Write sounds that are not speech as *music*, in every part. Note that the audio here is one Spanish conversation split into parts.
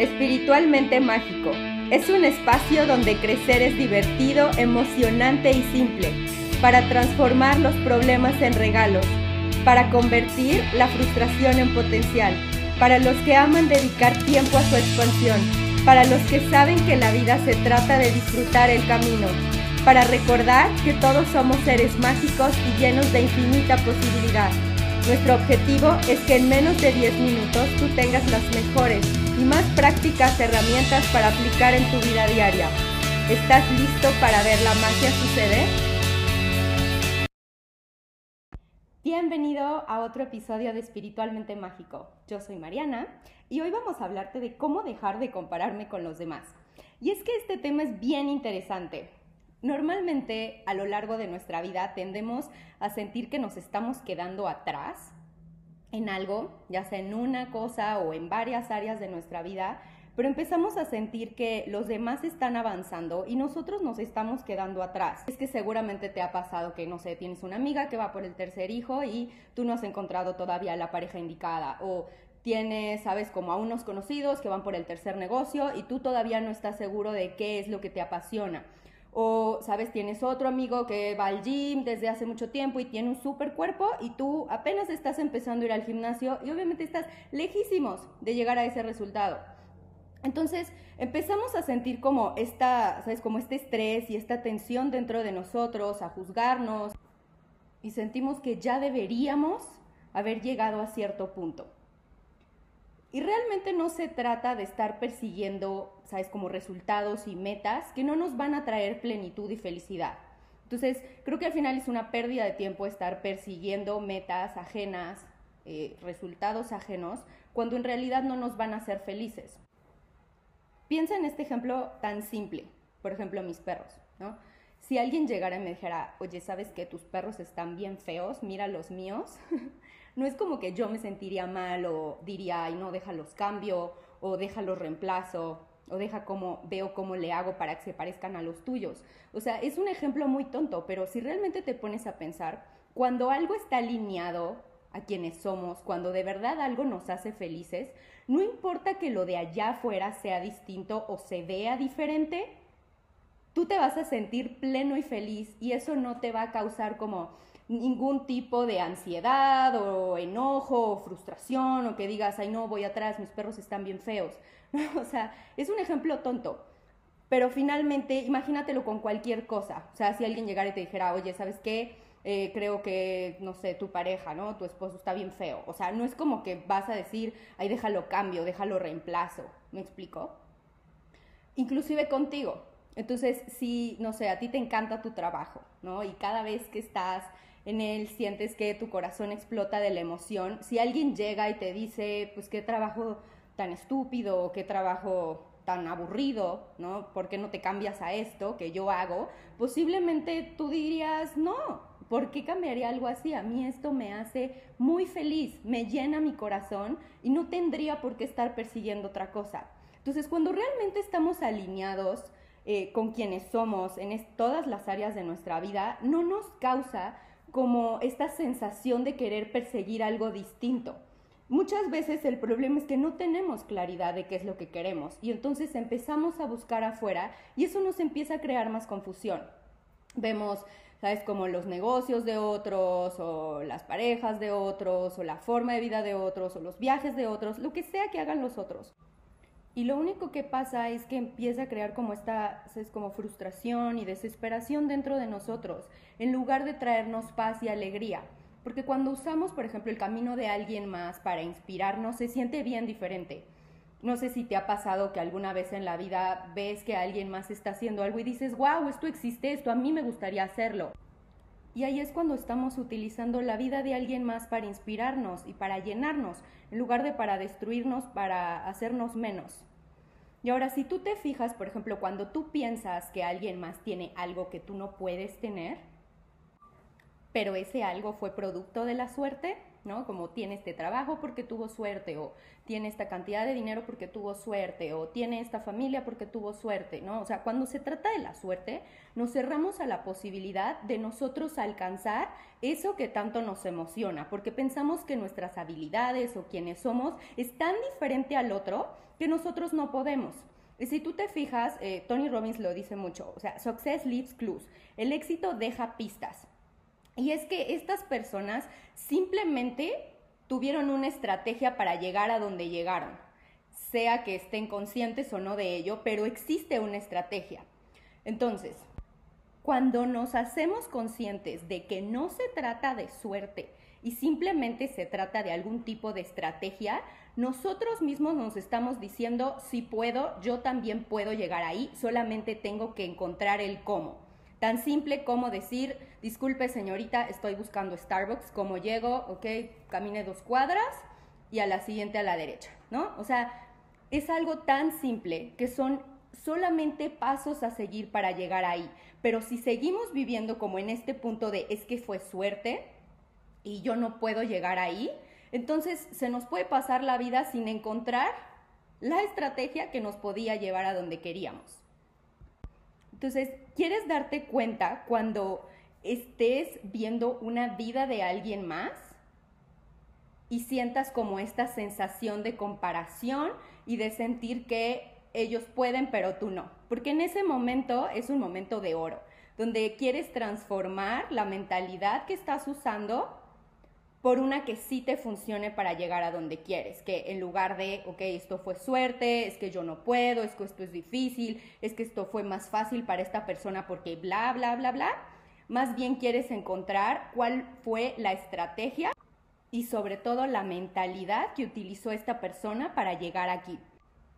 Espiritualmente Mágico. Es un espacio donde crecer es divertido, emocionante y simple, para transformar los problemas en regalos, para convertir la frustración en potencial, para los que aman dedicar tiempo a su expansión, para los que saben que la vida se trata de disfrutar el camino, para recordar que todos somos seres mágicos y llenos de infinita posibilidad. Nuestro objetivo es que en menos de 10 minutos tú tengas las mejores y más prácticas herramientas para aplicar en tu vida diaria. ¿Estás listo para ver la magia suceder? Bienvenido a otro episodio de Espiritualmente Mágico. Yo soy Mariana y hoy vamos a hablarte de cómo dejar de compararme con los demás. Y es que este tema es bien interesante. Normalmente a lo largo de nuestra vida tendemos a sentir que nos estamos quedando atrás en algo, ya sea en una cosa o en varias áreas de nuestra vida, pero empezamos a sentir que los demás están avanzando y nosotros nos estamos quedando atrás. Es que seguramente te ha pasado que, no sé, tienes una amiga que va por el tercer hijo y tú no has encontrado todavía la pareja indicada o tienes, sabes, como a unos conocidos que van por el tercer negocio y tú todavía no estás seguro de qué es lo que te apasiona. O, sabes, tienes otro amigo que va al gym desde hace mucho tiempo y tiene un super cuerpo y tú apenas estás empezando a ir al gimnasio y obviamente estás lejísimos de llegar a ese resultado. Entonces empezamos a sentir como esta, ¿sabes? Como este estrés y esta tensión dentro de nosotros, a juzgarnos y sentimos que ya deberíamos haber llegado a cierto punto. Y realmente no se trata de estar persiguiendo, sabes, como resultados y metas que no nos van a traer plenitud y felicidad. Entonces, creo que al final es una pérdida de tiempo estar persiguiendo metas ajenas, eh, resultados ajenos, cuando en realidad no nos van a hacer felices. Piensa en este ejemplo tan simple, por ejemplo, mis perros, ¿no? Si alguien llegara y me dijera, oye, ¿sabes que tus perros están bien feos? Mira los míos. *laughs* no es como que yo me sentiría mal o diría, ay, no, déjalos cambio o déjalos reemplazo o deja como veo cómo le hago para que se parezcan a los tuyos. O sea, es un ejemplo muy tonto, pero si realmente te pones a pensar, cuando algo está alineado a quienes somos, cuando de verdad algo nos hace felices, no importa que lo de allá afuera sea distinto o se vea diferente, tú te vas a sentir pleno y feliz y eso no te va a causar como ningún tipo de ansiedad o enojo o frustración o que digas, ay no, voy atrás, mis perros están bien feos. *laughs* o sea, es un ejemplo tonto. Pero finalmente, imagínatelo con cualquier cosa. O sea, si alguien llegara y te dijera, oye, ¿sabes qué? Eh, creo que, no sé, tu pareja, ¿no? Tu esposo está bien feo. O sea, no es como que vas a decir, ay, déjalo cambio, déjalo reemplazo. ¿Me explico? Inclusive contigo. Entonces, si, no sé, a ti te encanta tu trabajo, ¿no? Y cada vez que estás en él sientes que tu corazón explota de la emoción. Si alguien llega y te dice, pues qué trabajo tan estúpido o qué trabajo tan aburrido, ¿no? ¿Por qué no te cambias a esto que yo hago? Posiblemente tú dirías, no, ¿por qué cambiaría algo así? A mí esto me hace muy feliz, me llena mi corazón y no tendría por qué estar persiguiendo otra cosa. Entonces, cuando realmente estamos alineados eh, con quienes somos en todas las áreas de nuestra vida, no nos causa como esta sensación de querer perseguir algo distinto. Muchas veces el problema es que no tenemos claridad de qué es lo que queremos y entonces empezamos a buscar afuera y eso nos empieza a crear más confusión. Vemos, ¿sabes? Como los negocios de otros o las parejas de otros o la forma de vida de otros o los viajes de otros, lo que sea que hagan los otros. Y lo único que pasa es que empieza a crear como esta, es como frustración y desesperación dentro de nosotros, en lugar de traernos paz y alegría. Porque cuando usamos, por ejemplo, el camino de alguien más para inspirarnos, se siente bien diferente. No sé si te ha pasado que alguna vez en la vida ves que alguien más está haciendo algo y dices, wow, esto existe, esto a mí me gustaría hacerlo. Y ahí es cuando estamos utilizando la vida de alguien más para inspirarnos y para llenarnos, en lugar de para destruirnos, para hacernos menos. Y ahora, si tú te fijas, por ejemplo, cuando tú piensas que alguien más tiene algo que tú no puedes tener, pero ese algo fue producto de la suerte, ¿no? Como tiene este trabajo porque tuvo suerte, o tiene esta cantidad de dinero porque tuvo suerte, o tiene esta familia porque tuvo suerte, ¿no? O sea, cuando se trata de la suerte, nos cerramos a la posibilidad de nosotros alcanzar eso que tanto nos emociona, porque pensamos que nuestras habilidades o quienes somos es tan diferente al otro que nosotros no podemos. Y si tú te fijas, eh, Tony Robbins lo dice mucho, o sea, success leaves clues, el éxito deja pistas. Y es que estas personas simplemente tuvieron una estrategia para llegar a donde llegaron, sea que estén conscientes o no de ello, pero existe una estrategia. Entonces, cuando nos hacemos conscientes de que no se trata de suerte y simplemente se trata de algún tipo de estrategia, nosotros mismos nos estamos diciendo, si puedo, yo también puedo llegar ahí, solamente tengo que encontrar el cómo. Tan simple como decir, disculpe señorita, estoy buscando Starbucks, ¿cómo llego? Ok, camine dos cuadras y a la siguiente a la derecha, ¿no? O sea, es algo tan simple que son solamente pasos a seguir para llegar ahí. Pero si seguimos viviendo como en este punto de es que fue suerte y yo no puedo llegar ahí, entonces se nos puede pasar la vida sin encontrar la estrategia que nos podía llevar a donde queríamos. Entonces, ¿quieres darte cuenta cuando estés viendo una vida de alguien más y sientas como esta sensación de comparación y de sentir que ellos pueden pero tú no? Porque en ese momento es un momento de oro, donde quieres transformar la mentalidad que estás usando por una que sí te funcione para llegar a donde quieres, que en lugar de, ok, esto fue suerte, es que yo no puedo, es que esto es difícil, es que esto fue más fácil para esta persona porque bla, bla, bla, bla, más bien quieres encontrar cuál fue la estrategia y sobre todo la mentalidad que utilizó esta persona para llegar aquí.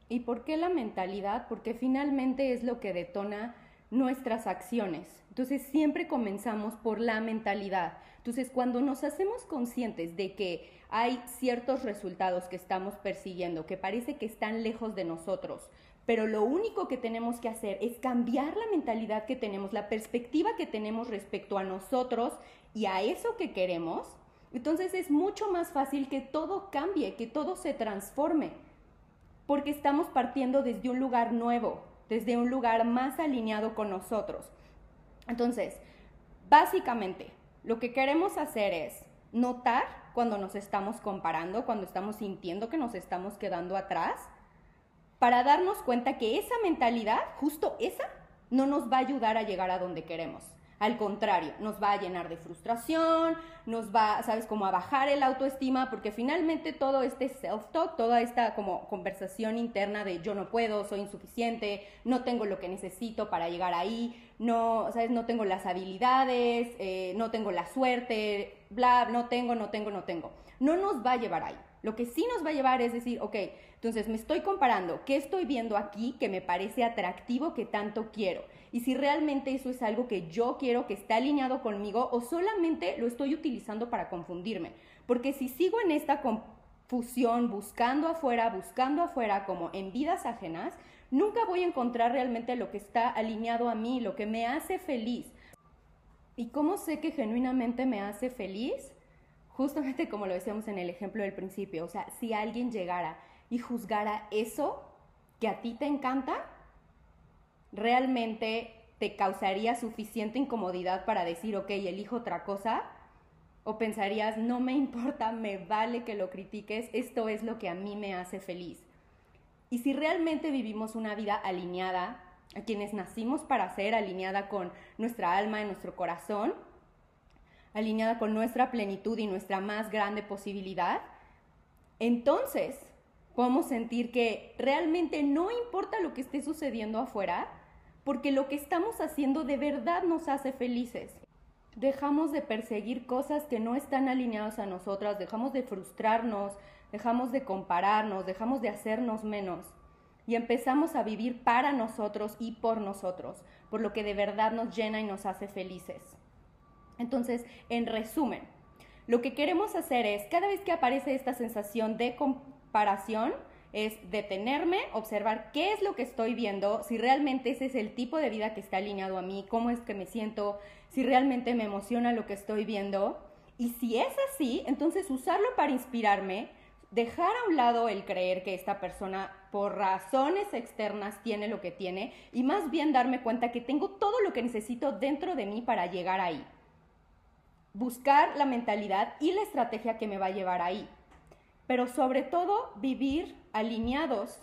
¿Y por qué la mentalidad? Porque finalmente es lo que detona nuestras acciones. Entonces siempre comenzamos por la mentalidad. Entonces cuando nos hacemos conscientes de que hay ciertos resultados que estamos persiguiendo, que parece que están lejos de nosotros, pero lo único que tenemos que hacer es cambiar la mentalidad que tenemos, la perspectiva que tenemos respecto a nosotros y a eso que queremos, entonces es mucho más fácil que todo cambie, que todo se transforme, porque estamos partiendo desde un lugar nuevo, desde un lugar más alineado con nosotros. Entonces, básicamente, lo que queremos hacer es notar cuando nos estamos comparando, cuando estamos sintiendo que nos estamos quedando atrás, para darnos cuenta que esa mentalidad, justo esa, no nos va a ayudar a llegar a donde queremos. Al contrario, nos va a llenar de frustración, nos va, sabes, como a bajar el autoestima, porque finalmente todo este self-talk, toda esta como conversación interna de yo no puedo, soy insuficiente, no tengo lo que necesito para llegar ahí, no, sabes, no tengo las habilidades, eh, no tengo la suerte, bla, no tengo, no tengo, no tengo. No nos va a llevar ahí. Lo que sí nos va a llevar es decir, ok, entonces me estoy comparando, ¿qué estoy viendo aquí que me parece atractivo, que tanto quiero? Y si realmente eso es algo que yo quiero, que está alineado conmigo, o solamente lo estoy utilizando para confundirme. Porque si sigo en esta confusión, buscando afuera, buscando afuera, como en vidas ajenas, nunca voy a encontrar realmente lo que está alineado a mí, lo que me hace feliz. ¿Y cómo sé que genuinamente me hace feliz? Justamente como lo decíamos en el ejemplo del principio, o sea, si alguien llegara y juzgara eso que a ti te encanta, realmente te causaría suficiente incomodidad para decir, ok, elijo otra cosa, o pensarías, no me importa, me vale que lo critiques, esto es lo que a mí me hace feliz. Y si realmente vivimos una vida alineada, a quienes nacimos para ser alineada con nuestra alma y nuestro corazón, alineada con nuestra plenitud y nuestra más grande posibilidad, entonces podemos sentir que realmente no importa lo que esté sucediendo afuera, porque lo que estamos haciendo de verdad nos hace felices. Dejamos de perseguir cosas que no están alineadas a nosotras, dejamos de frustrarnos, dejamos de compararnos, dejamos de hacernos menos y empezamos a vivir para nosotros y por nosotros, por lo que de verdad nos llena y nos hace felices. Entonces, en resumen, lo que queremos hacer es, cada vez que aparece esta sensación de comparación, es detenerme, observar qué es lo que estoy viendo, si realmente ese es el tipo de vida que está alineado a mí, cómo es que me siento, si realmente me emociona lo que estoy viendo Y si es así, entonces usarlo para inspirarme, dejar a un lado el creer que esta persona por razones externas tiene lo que tiene y más bien darme cuenta que tengo todo lo que necesito dentro de mí para llegar ahí. Buscar la mentalidad y la estrategia que me va a llevar ahí. Pero sobre todo vivir alineados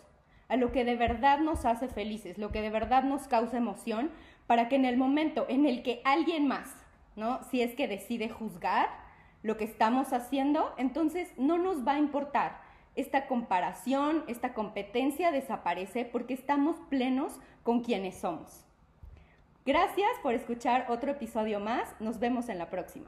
a lo que de verdad nos hace felices, lo que de verdad nos causa emoción, para que en el momento en el que alguien más, ¿no? Si es que decide juzgar, lo que estamos haciendo, entonces no nos va a importar. Esta comparación, esta competencia desaparece porque estamos plenos con quienes somos. Gracias por escuchar otro episodio más. Nos vemos en la próxima.